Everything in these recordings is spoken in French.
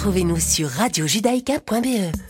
Retrouvez-nous sur radiojudaïka.be.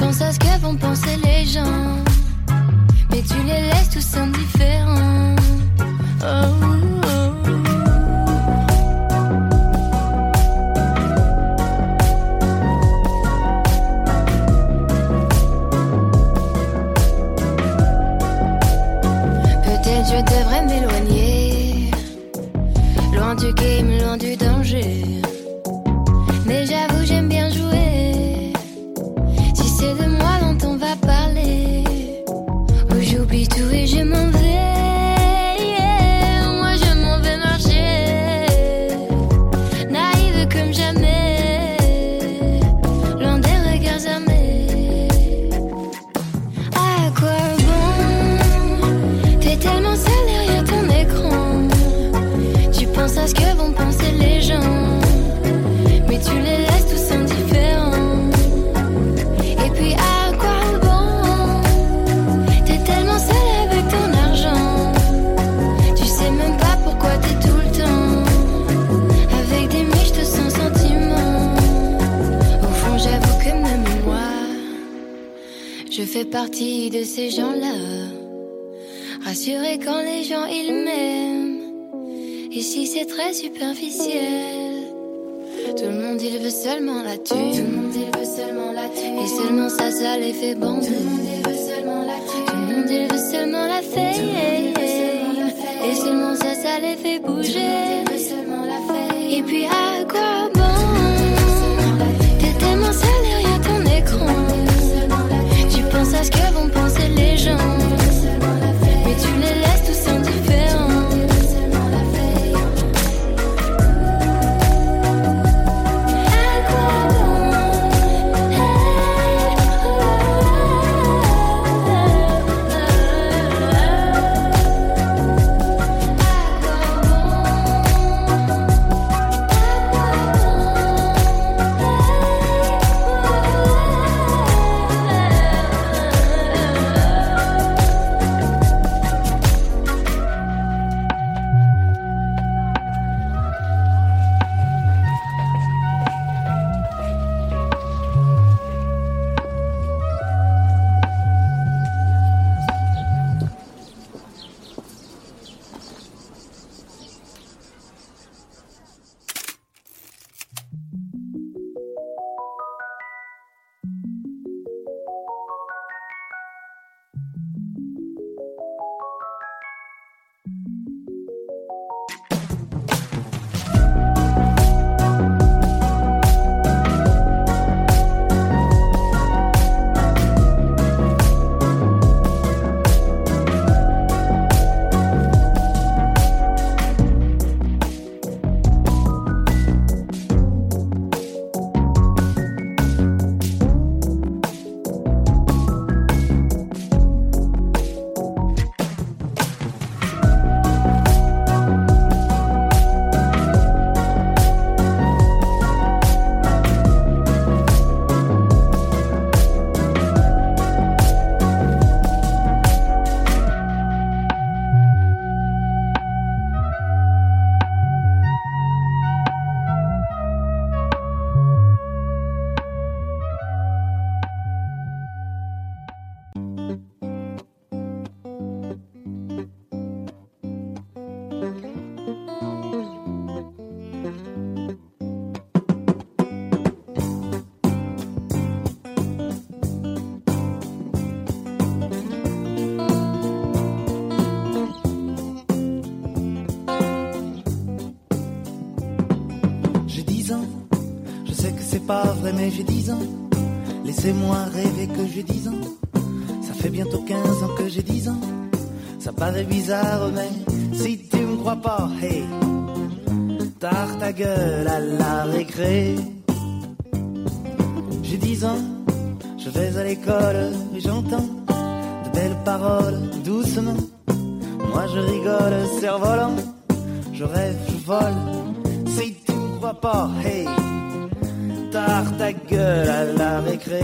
Tu penses à ce que vont penser les gens. Mais tu les laisses tous indifférents. Oh. Mais j'ai 10 ans. Laissez-moi rêver que j'ai 10 ans. Ça fait bientôt 15 ans que j'ai 10 ans. Ça paraît bizarre, mais si tu me crois pas, hey, tard ta gueule à la récré. J'ai 10 ans, je vais à l'école et j'entends de belles paroles doucement. Moi je rigole, cerf-volant. Je rêve, je vole. Si tu ne crois pas, hey, tard ta gueule à la récré.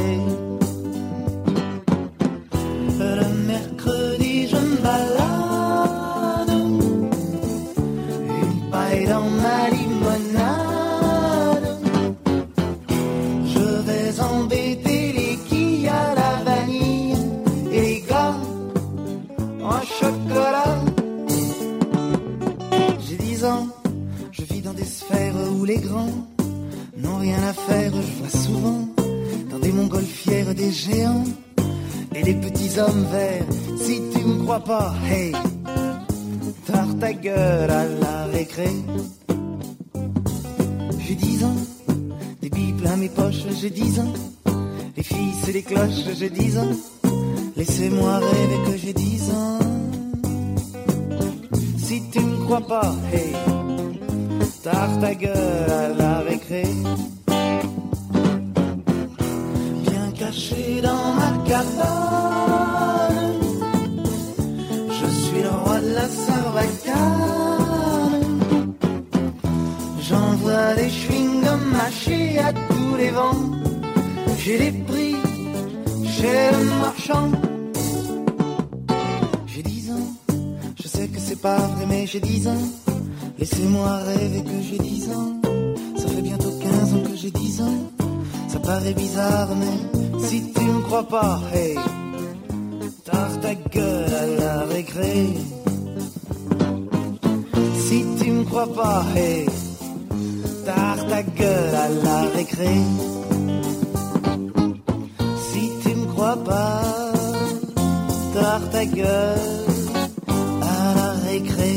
Le mercredi, je me balade. Une paille dans ma limonade. Je vais embêter les quilles à la vanille et les gars en chocolat. J'ai 10 ans, je vis dans des sphères où les grands rien à faire. Je vois souvent dans des montgolfières des géants et les petits hommes verts. Si tu me crois pas, hey, tard ta gueule à la récré. J'ai 10 ans, des billes plein mes poches, j'ai 10 ans. Les filles, c'est les cloches, j'ai 10 ans. Laissez-moi rêver que j'ai 10 ans. Si tu me crois pas, hey, tard ta gueule à la récré. Je suis le roi de la sarbacane. J'envoie des chewing-gums mâchés à tous les vents. J'ai les prix chez le marchand. J'ai 10 ans, je sais que c'est pas vrai, mais j'ai 10 ans. Laissez-moi rêver que j'ai 10 ans. Ça fait bientôt 15 ans que j'ai 10 ans. Ça paraît bizarre, mais si tu me crois pas, hey, tard ta gueule à la récré. Si tu me crois pas, hey, tard ta gueule à la récré. Si tu me crois pas, tard ta gueule à la récré.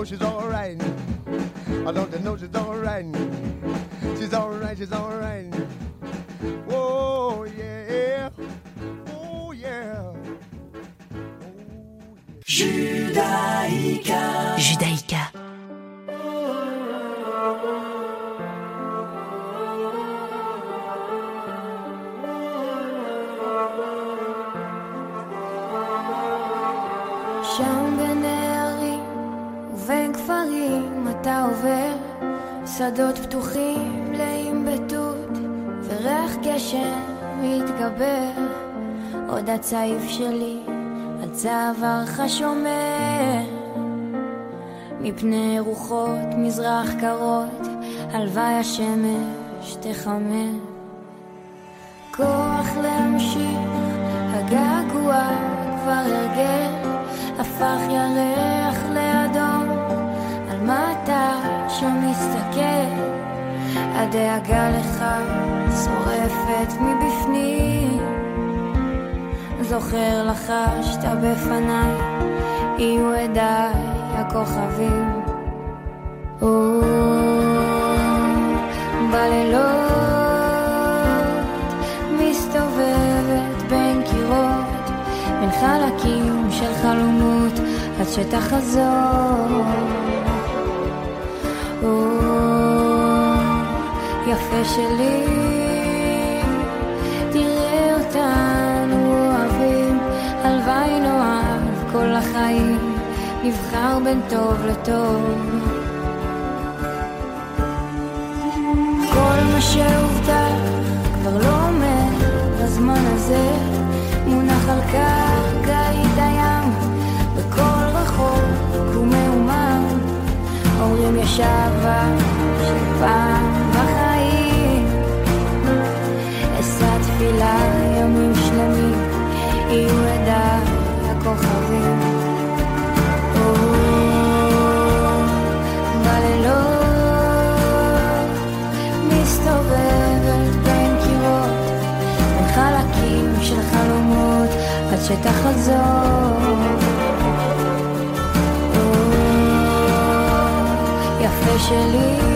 know she's all right? I don't you know she's all right? She's all right, she's all right. Oh, yeah. Oh, yeah. Judaïka. Judaïka. שדות פתוחים מלאים בתות וריח גשם מתגבר. עוד הצעיף שלי על צווארך שומר מפני רוחות מזרח קרות הלוואי השמש תחמם כוח להמשיך, הגעגוע כבר הרגל, הפך ירח לאדום, על מה אתה מסתכל? הדאגה לך שורפת מבפנים, זוכר לחשת בפניי, יהיו עדיי הכוכבים. או, בלילות מסתובבת בין קירות, בין חלקים של חלומות, עד שתחזור. יפה שלי, תראה אותנו אוהבים, הלוואי נאהב כל החיים, נבחר בין טוב לטוב. כל מה שהובטח כבר לא עומד בזמן הזה מונח על קרקעית שווה שפעם בחיים. אשא תפילה ימים שלמים יהיו עדיי הכוכבים. שתחזור 雪里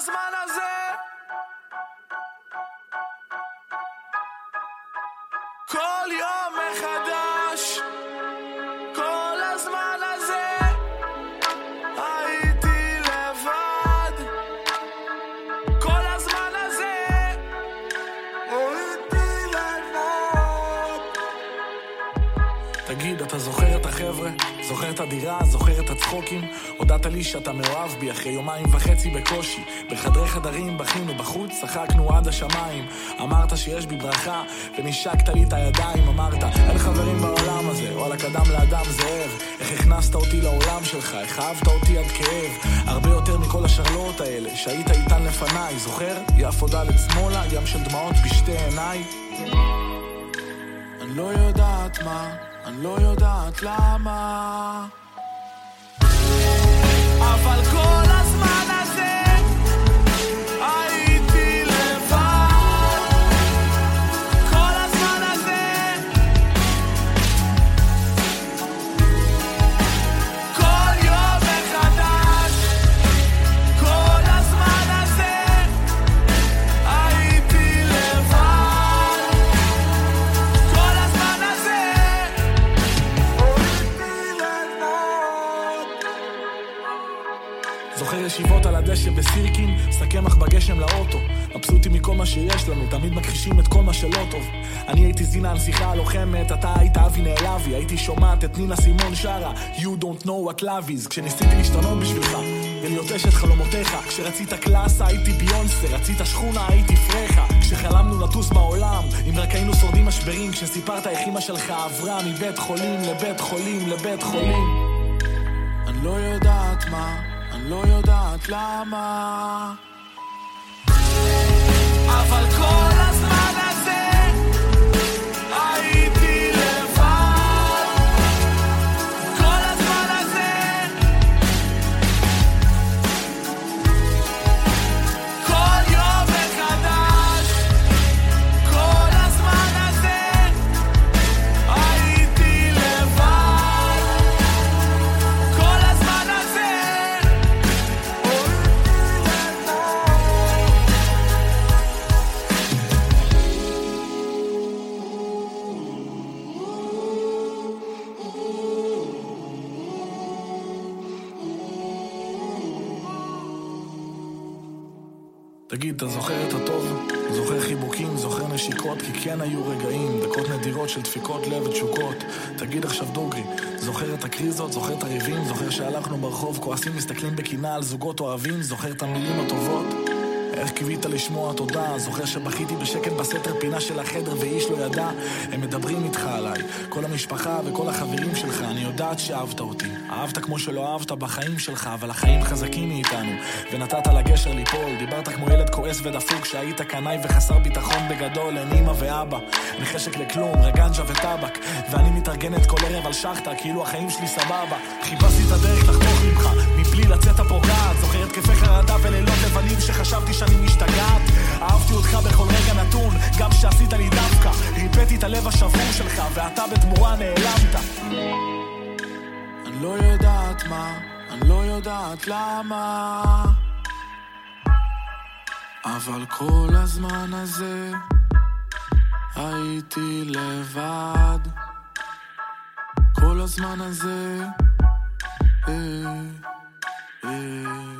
הזמן הזה. החבר'ה? זוכר את הדירה? זוכר את הצחוקים? הודעת לי שאתה מאוהב בי אחרי יומיים וחצי בקושי. בחדרי חדרים בכינו בחוץ, צחקנו עד השמיים. אמרת שיש בי ברכה, ונשקת לי את הידיים. אמרת, אין חברים בעולם הזה, וואלה קדם לאדם זאב. איך הכנסת אותי לעולם שלך, איך אהבת אותי עד כאב. הרבה יותר מכל השרלואות האלה, שהיית איתן לפניי. זוכר? יפו ד' שמאלה, ים של דמעות בשתי עיניי. אני לא יודעת מה, אני לא יודעת למה. אבל הדשא בסירקין, שק קמח בגשם לאוטו. מבסוטים מכל מה שיש לנו, תמיד מכחישים את כל מה שלא טוב. אני הייתי זינה הנסיכה הלוחמת, אתה היית אבי נעלבי, הייתי שומעת את נינה סימון שרה, You don't know what love is, כשניסיתי להשתנות בשבילך, ולהיות אשת חלומותיך, כשרצית קלאסה הייתי ביונסה, רצית שכונה הייתי פרחה, כשחלמנו לטוס בעולם, אם רק היינו שורדים משברים, כשסיפרת איך אמא שלך עברה מבית חולים לבית חולים לבית חולים. אני לא יודעת מה, לא יודעת למה. אבל כל הזמן הזה אתה זוכר את הטוב? זוכר חיבוקים, זוכר נשיקות, כי כן היו רגעים, דקות נדירות של דפיקות לב ותשוקות. תגיד עכשיו דוגרי, זוכר את הקריזות, זוכר את הריבים, זוכר שהלכנו ברחוב, כועסים, מסתכלים בקנאה על זוגות אוהבים, זוכר את המילים הטובות? איך קיווית לשמוע תודה, זוכר שבכיתי בשקט בסתר פינה של החדר ואיש לא ידע, הם מדברים איתך עליי, כל המשפחה וכל החברים שלך, אני יודעת שאהבת אותי. אהבת כמו שלא אהבת בחיים שלך, אבל החיים חזקים מאיתנו, ונתת לגשר ליפול, דיברת כמו ילד כועס ודפוק, שהיית קנאי וחסר ביטחון בגדול, אין אמא ואבא, אין חשק לכלום, רגנג'ה וטבק, ואני מתארגנת כל ערב על שחטה, כאילו החיים שלי סבבה. חיפשתי את הדרך לחתוך ממך, מבלי לצאת הפוגעת, זוכר התקפי חרדה ולילות לבנים שחשבתי שאני משתגעת. אהבתי אותך בכל רגע נתון, גם שעשית לי דווקא, ריפאתי את הלב השבור שלך, ואתה בתמורה נעלמת. אני לא יודעת מה, אני לא יודעת למה. אבל כל הזמן הזה הייתי לבד. כל הזמן הזה. אה, Yeah.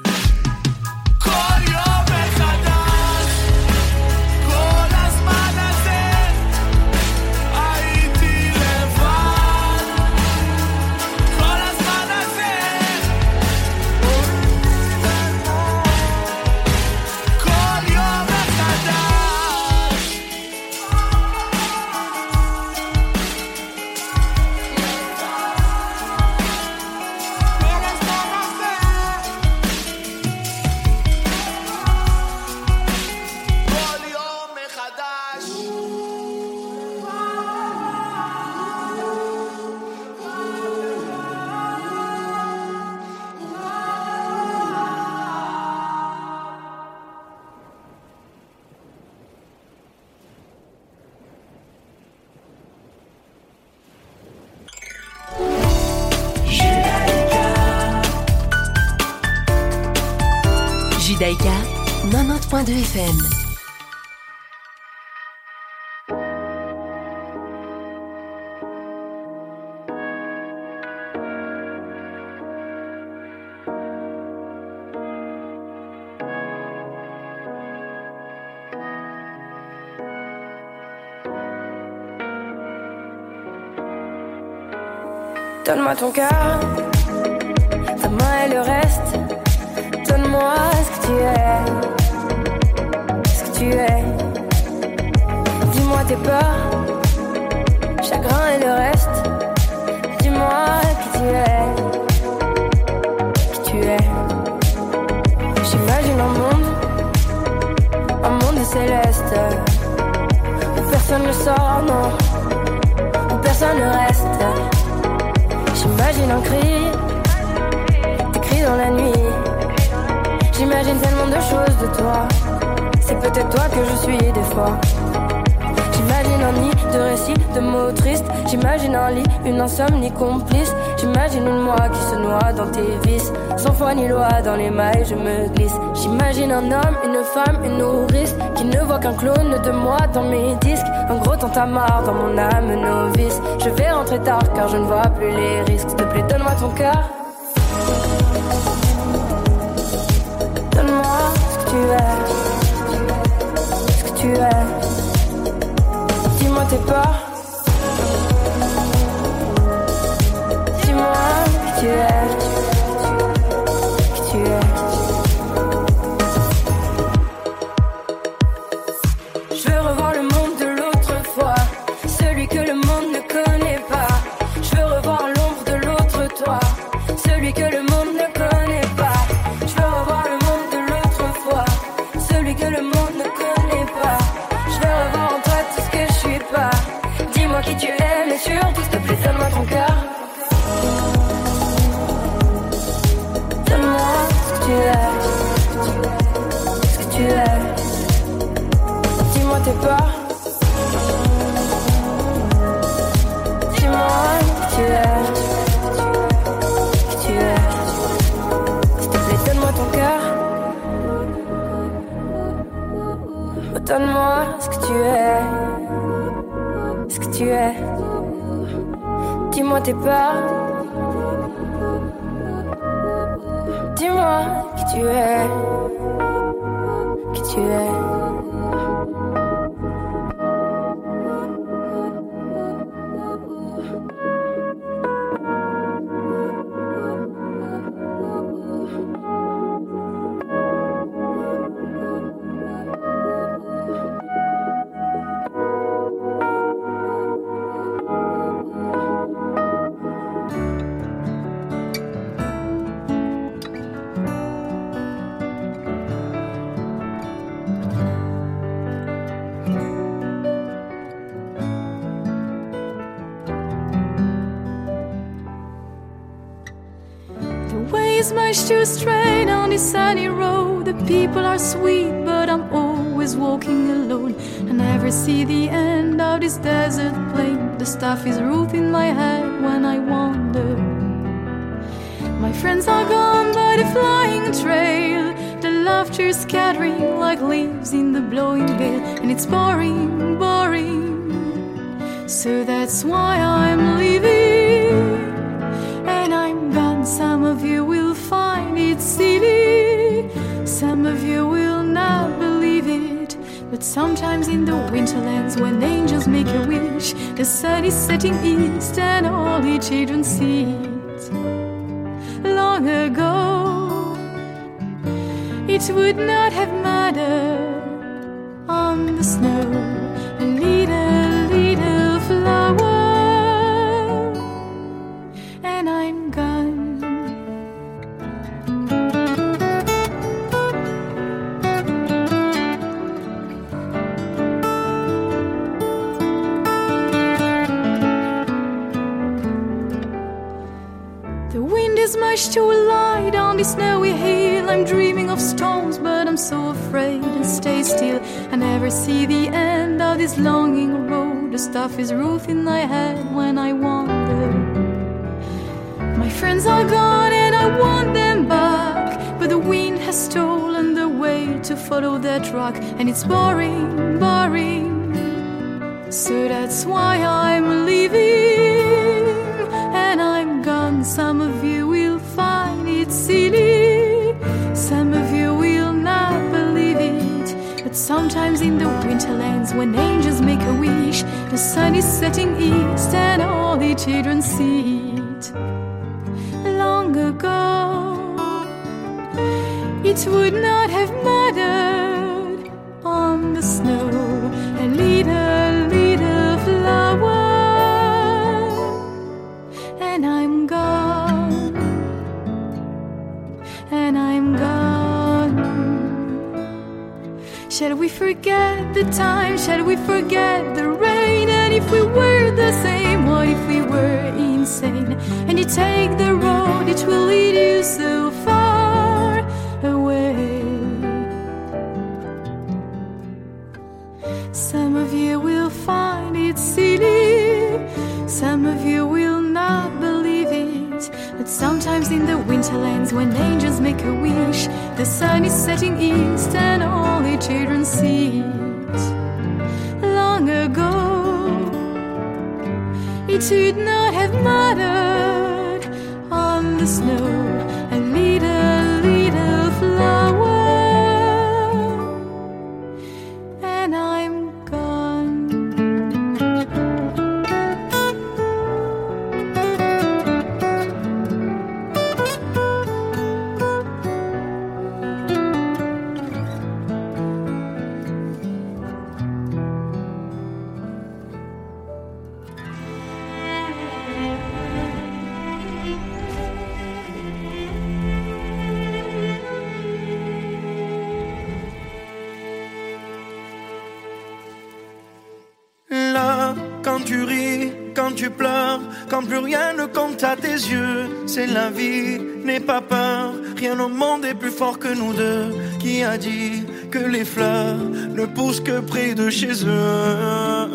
90.2 FM. Donne-moi ton cœur, tu es. Dis-moi tes peurs, chagrin et le reste. Dis-moi qui tu es, qui tu es. J'imagine un monde, un monde céleste. Où personne ne sort, non, où personne ne reste. J'imagine un cri, des cris dans la nuit. J'imagine tellement de choses de toi. C'est peut-être toi que je suis des fois. J'imagine un nid de récits, de mots tristes. J'imagine un lit, une insomnie complice. J'imagine une moi qui se noie dans tes vices. Sans foi ni loi, dans les mailles, je me glisse. J'imagine un homme, une femme, une nourrice. Qui ne voit qu'un clone de moi dans mes disques. Un gros tantamar dans mon âme novice. Je vais rentrer tard car je ne vois plus les risques. S'il te donne-moi ton cœur. Tu es. Dis-moi tes peurs. тебя. See the end of this desert plain. The stuff is root in my head when I wander. My friends are gone by the flying trail. The laughter scattering like leaves in the blowing gale, and it's boring, boring. So that's why I'm leaving sometimes in the winterlands, when angels make a wish, the sun is setting east and all the children see it. Long ago, it would not have mattered on the snow. Road. The is roof in my head when I wander. My friends are gone and I want them back, but the wind has stolen the way to follow that rock, and it's boring, boring. So that's why I'm leaving, when angels make a wish, the sun is setting east, and all the children see it. Long ago, it would not have mattered forget the rain? And if we were the same, what if we were insane? And you take the road, it will lead you so far away. Some of you will find it silly, some of you will not believe it. But sometimes in the winterlands, when angels make a wish, the sun is setting east and all the children see it. It would not have mattered on the snow. Tes yeux, c'est la vie, n'aie pas peur, rien au monde est plus fort que nous deux. Qui a dit que les fleurs ne poussent que près de chez eux?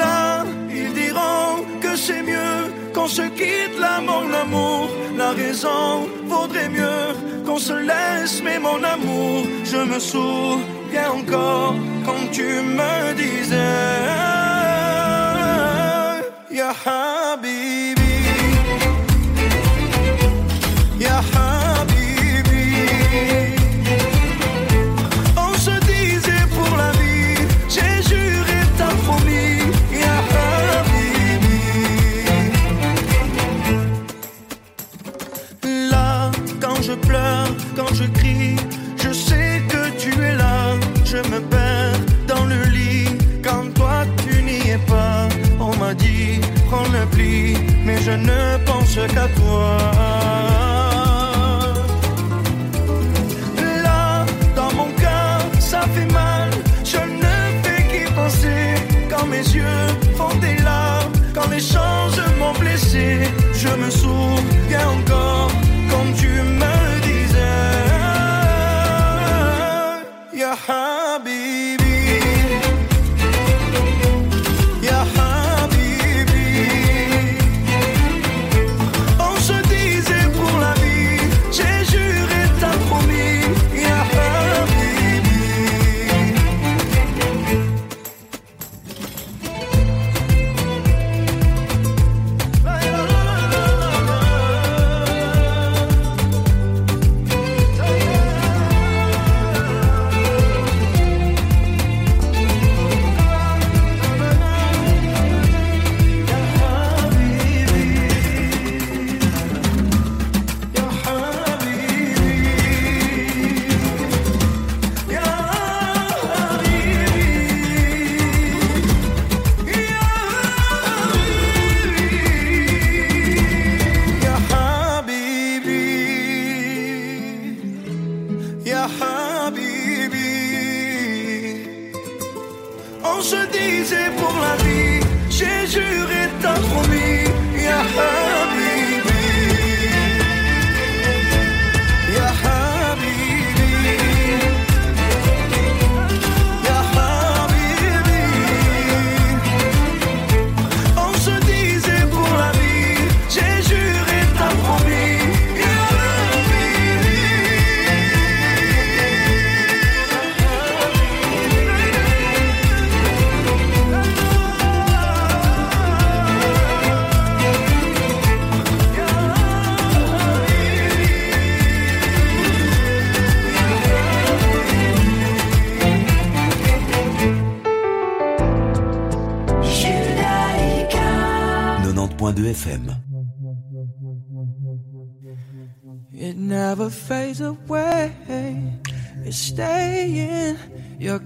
Là, ils diront que c'est mieux qu'on se quitte là, mon amour. La raison vaudrait mieux qu'on se laisse, mais mon amour, je me souviens encore quand tu me disais, your heart. Ne pense qu'à toi. Là, dans mon cœur, ça fait mal. Je ne fais qu'y penser quand mes yeux font des larmes, quand les choses m'ont blessé.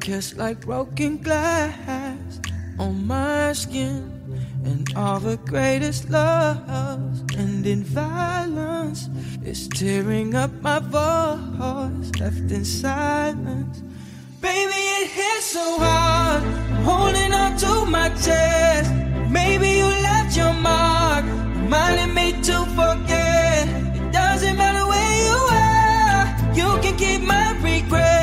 kiss like broken glass on my skin. And all the greatest loves and in violence is tearing up my voice, left in silence. Baby, it hits so hard, holding on to my chest. Maybe you left your mark, reminding me to forget. It doesn't matter where you are, you can keep my regret.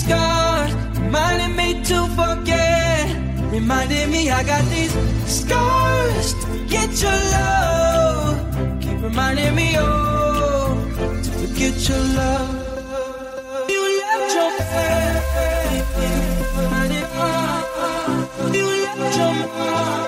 Scars reminding me to forget. Reminding me I got these scars to get your love. Keep reminding me, oh, to forget your love. You left your family. You left your mind.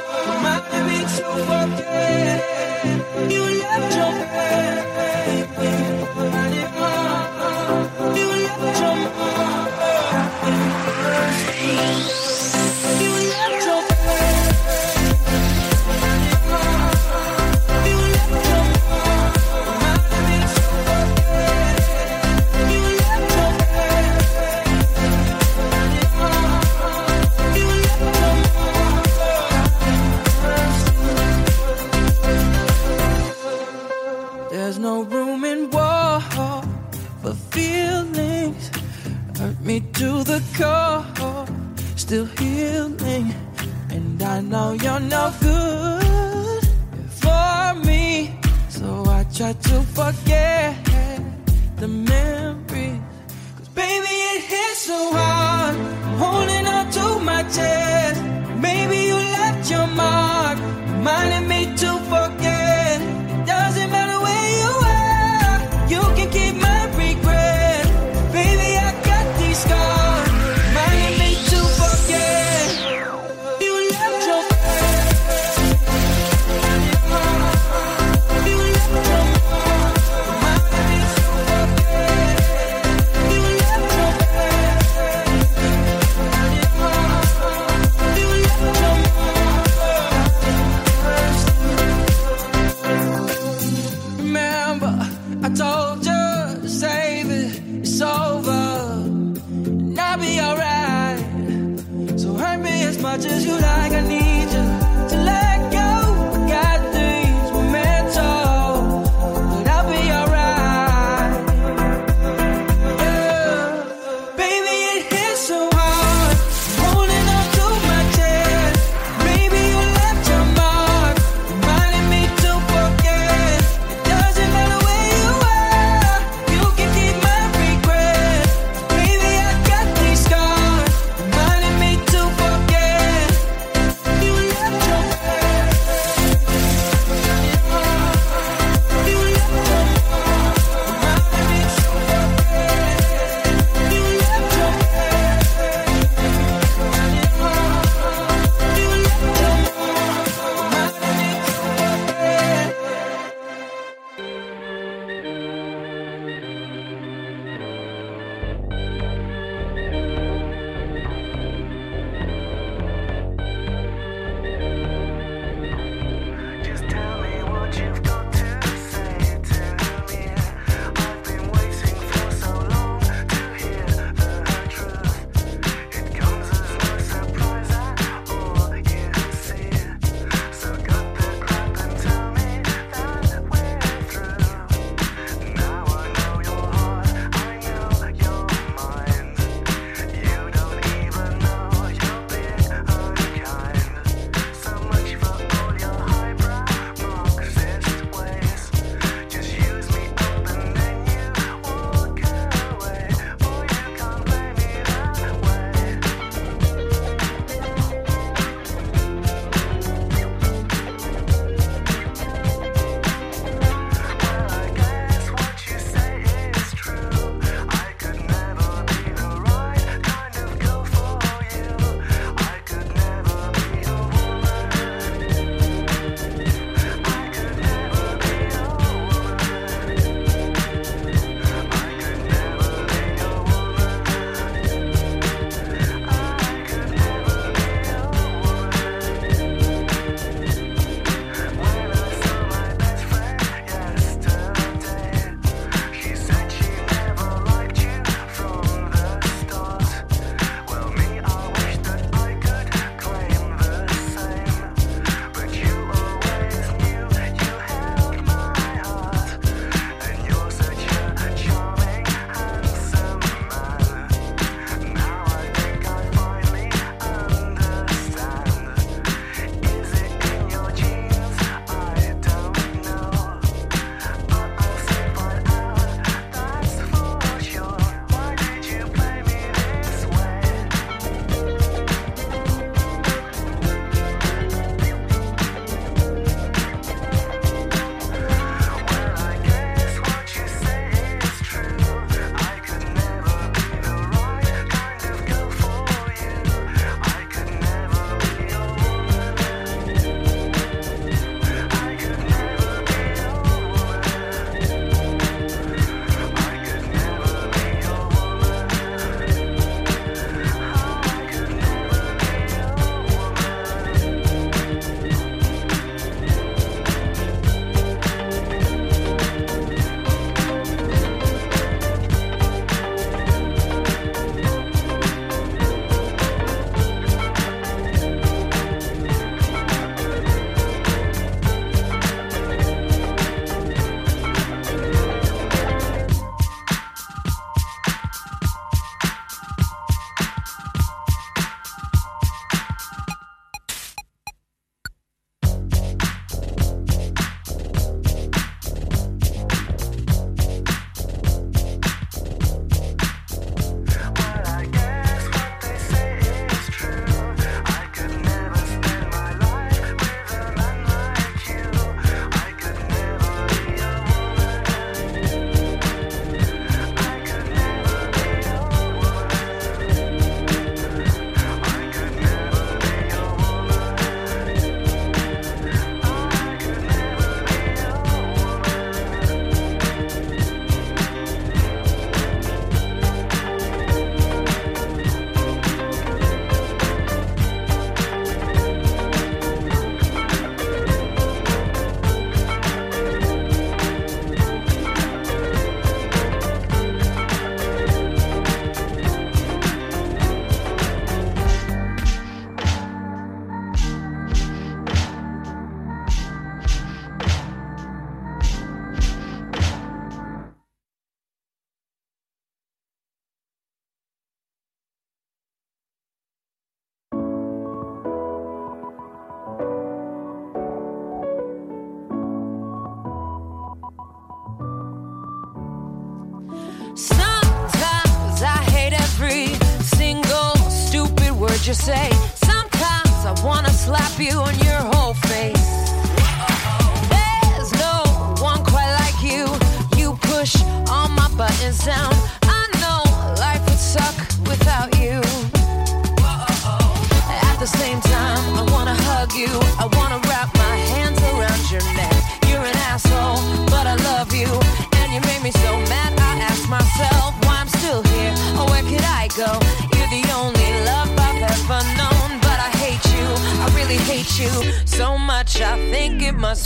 you say. Sometimes I wanna slap you on your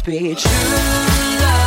Be True love.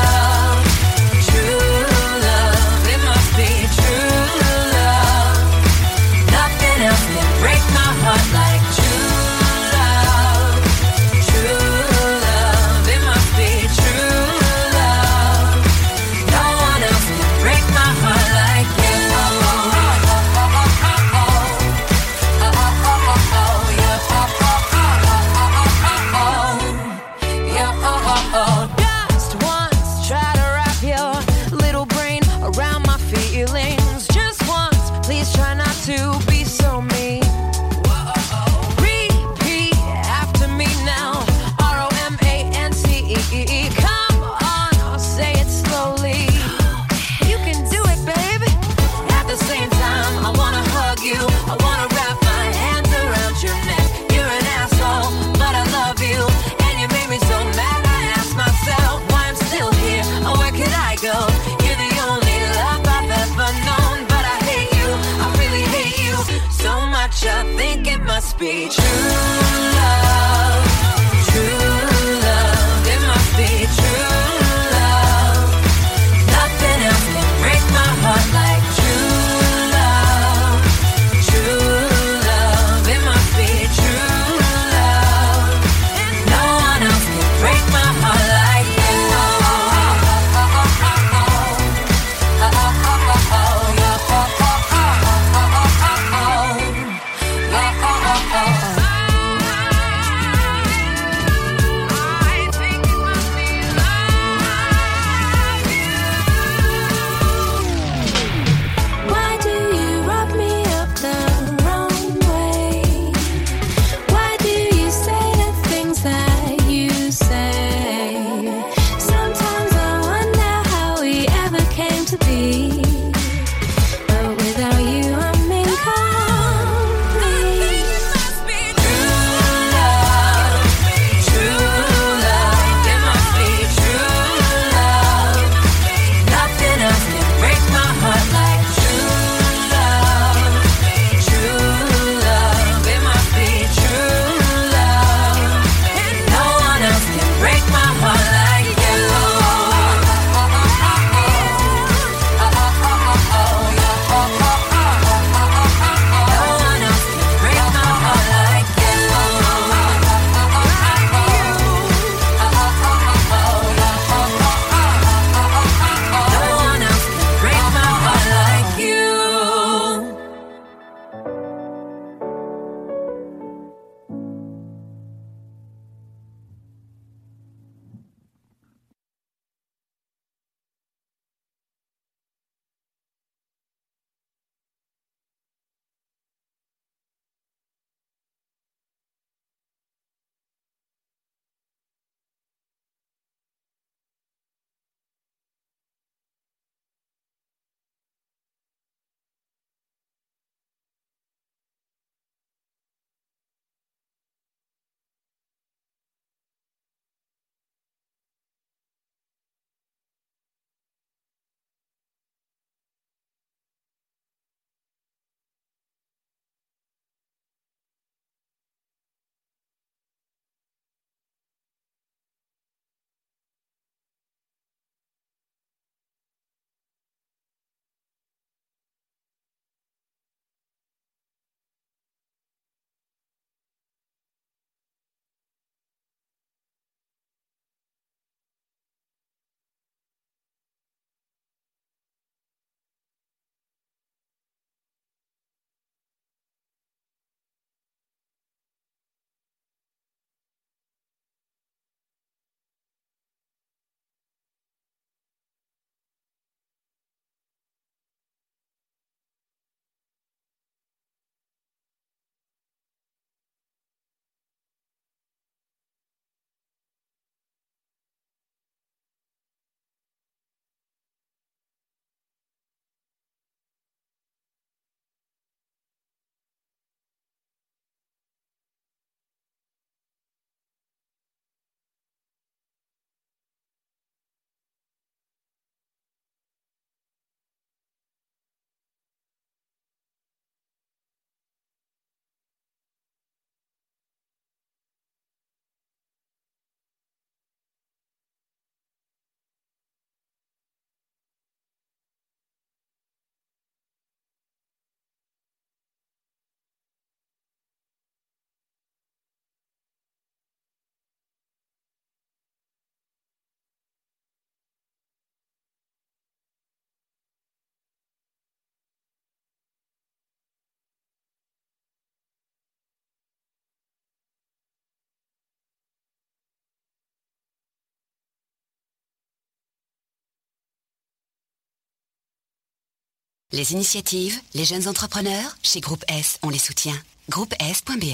Les initiatives, les jeunes entrepreneurs, chez Groupe S, on les soutient. Groupe S.be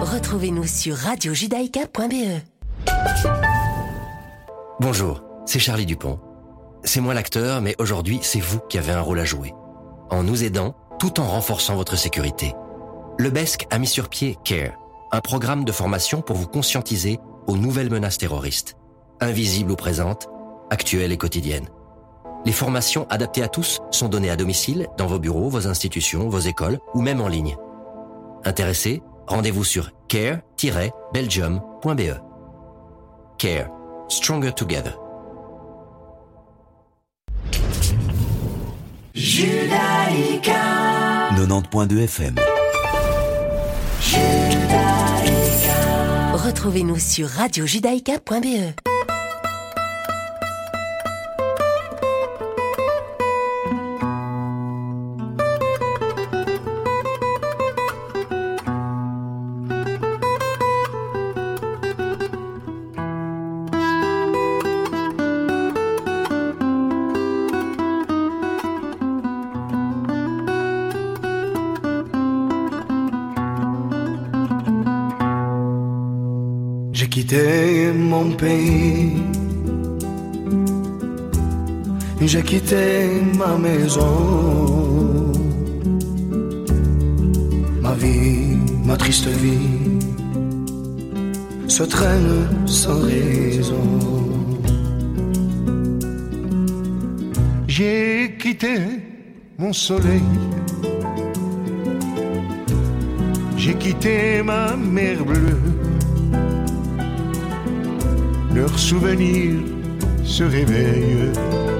Retrouvez-nous sur radiojudaïka.be. Bonjour, c'est Charlie Dupont. C'est moi l'acteur, mais aujourd'hui, c'est vous qui avez un rôle à jouer. En nous aidant, tout en renforçant votre sécurité. Le BESC a mis sur pied CARE, un programme de formation pour vous conscientiser aux nouvelles menaces terroristes, invisibles ou présentes, actuelles et quotidiennes. Les formations adaptées à tous sont données à domicile, dans vos bureaux, vos institutions, vos écoles ou même en ligne. Intéressés Rendez-vous sur care-belgium.be. Care. Stronger Together. Judaïka 90.2 FM. Retrouvez-nous sur radiojudaïka.be. J'ai quitté ma maison. Ma vie, ma triste vie se traîne sans raison. J'ai quitté mon soleil. J'ai quitté ma mer bleue. Leurs souvenirs se réveillent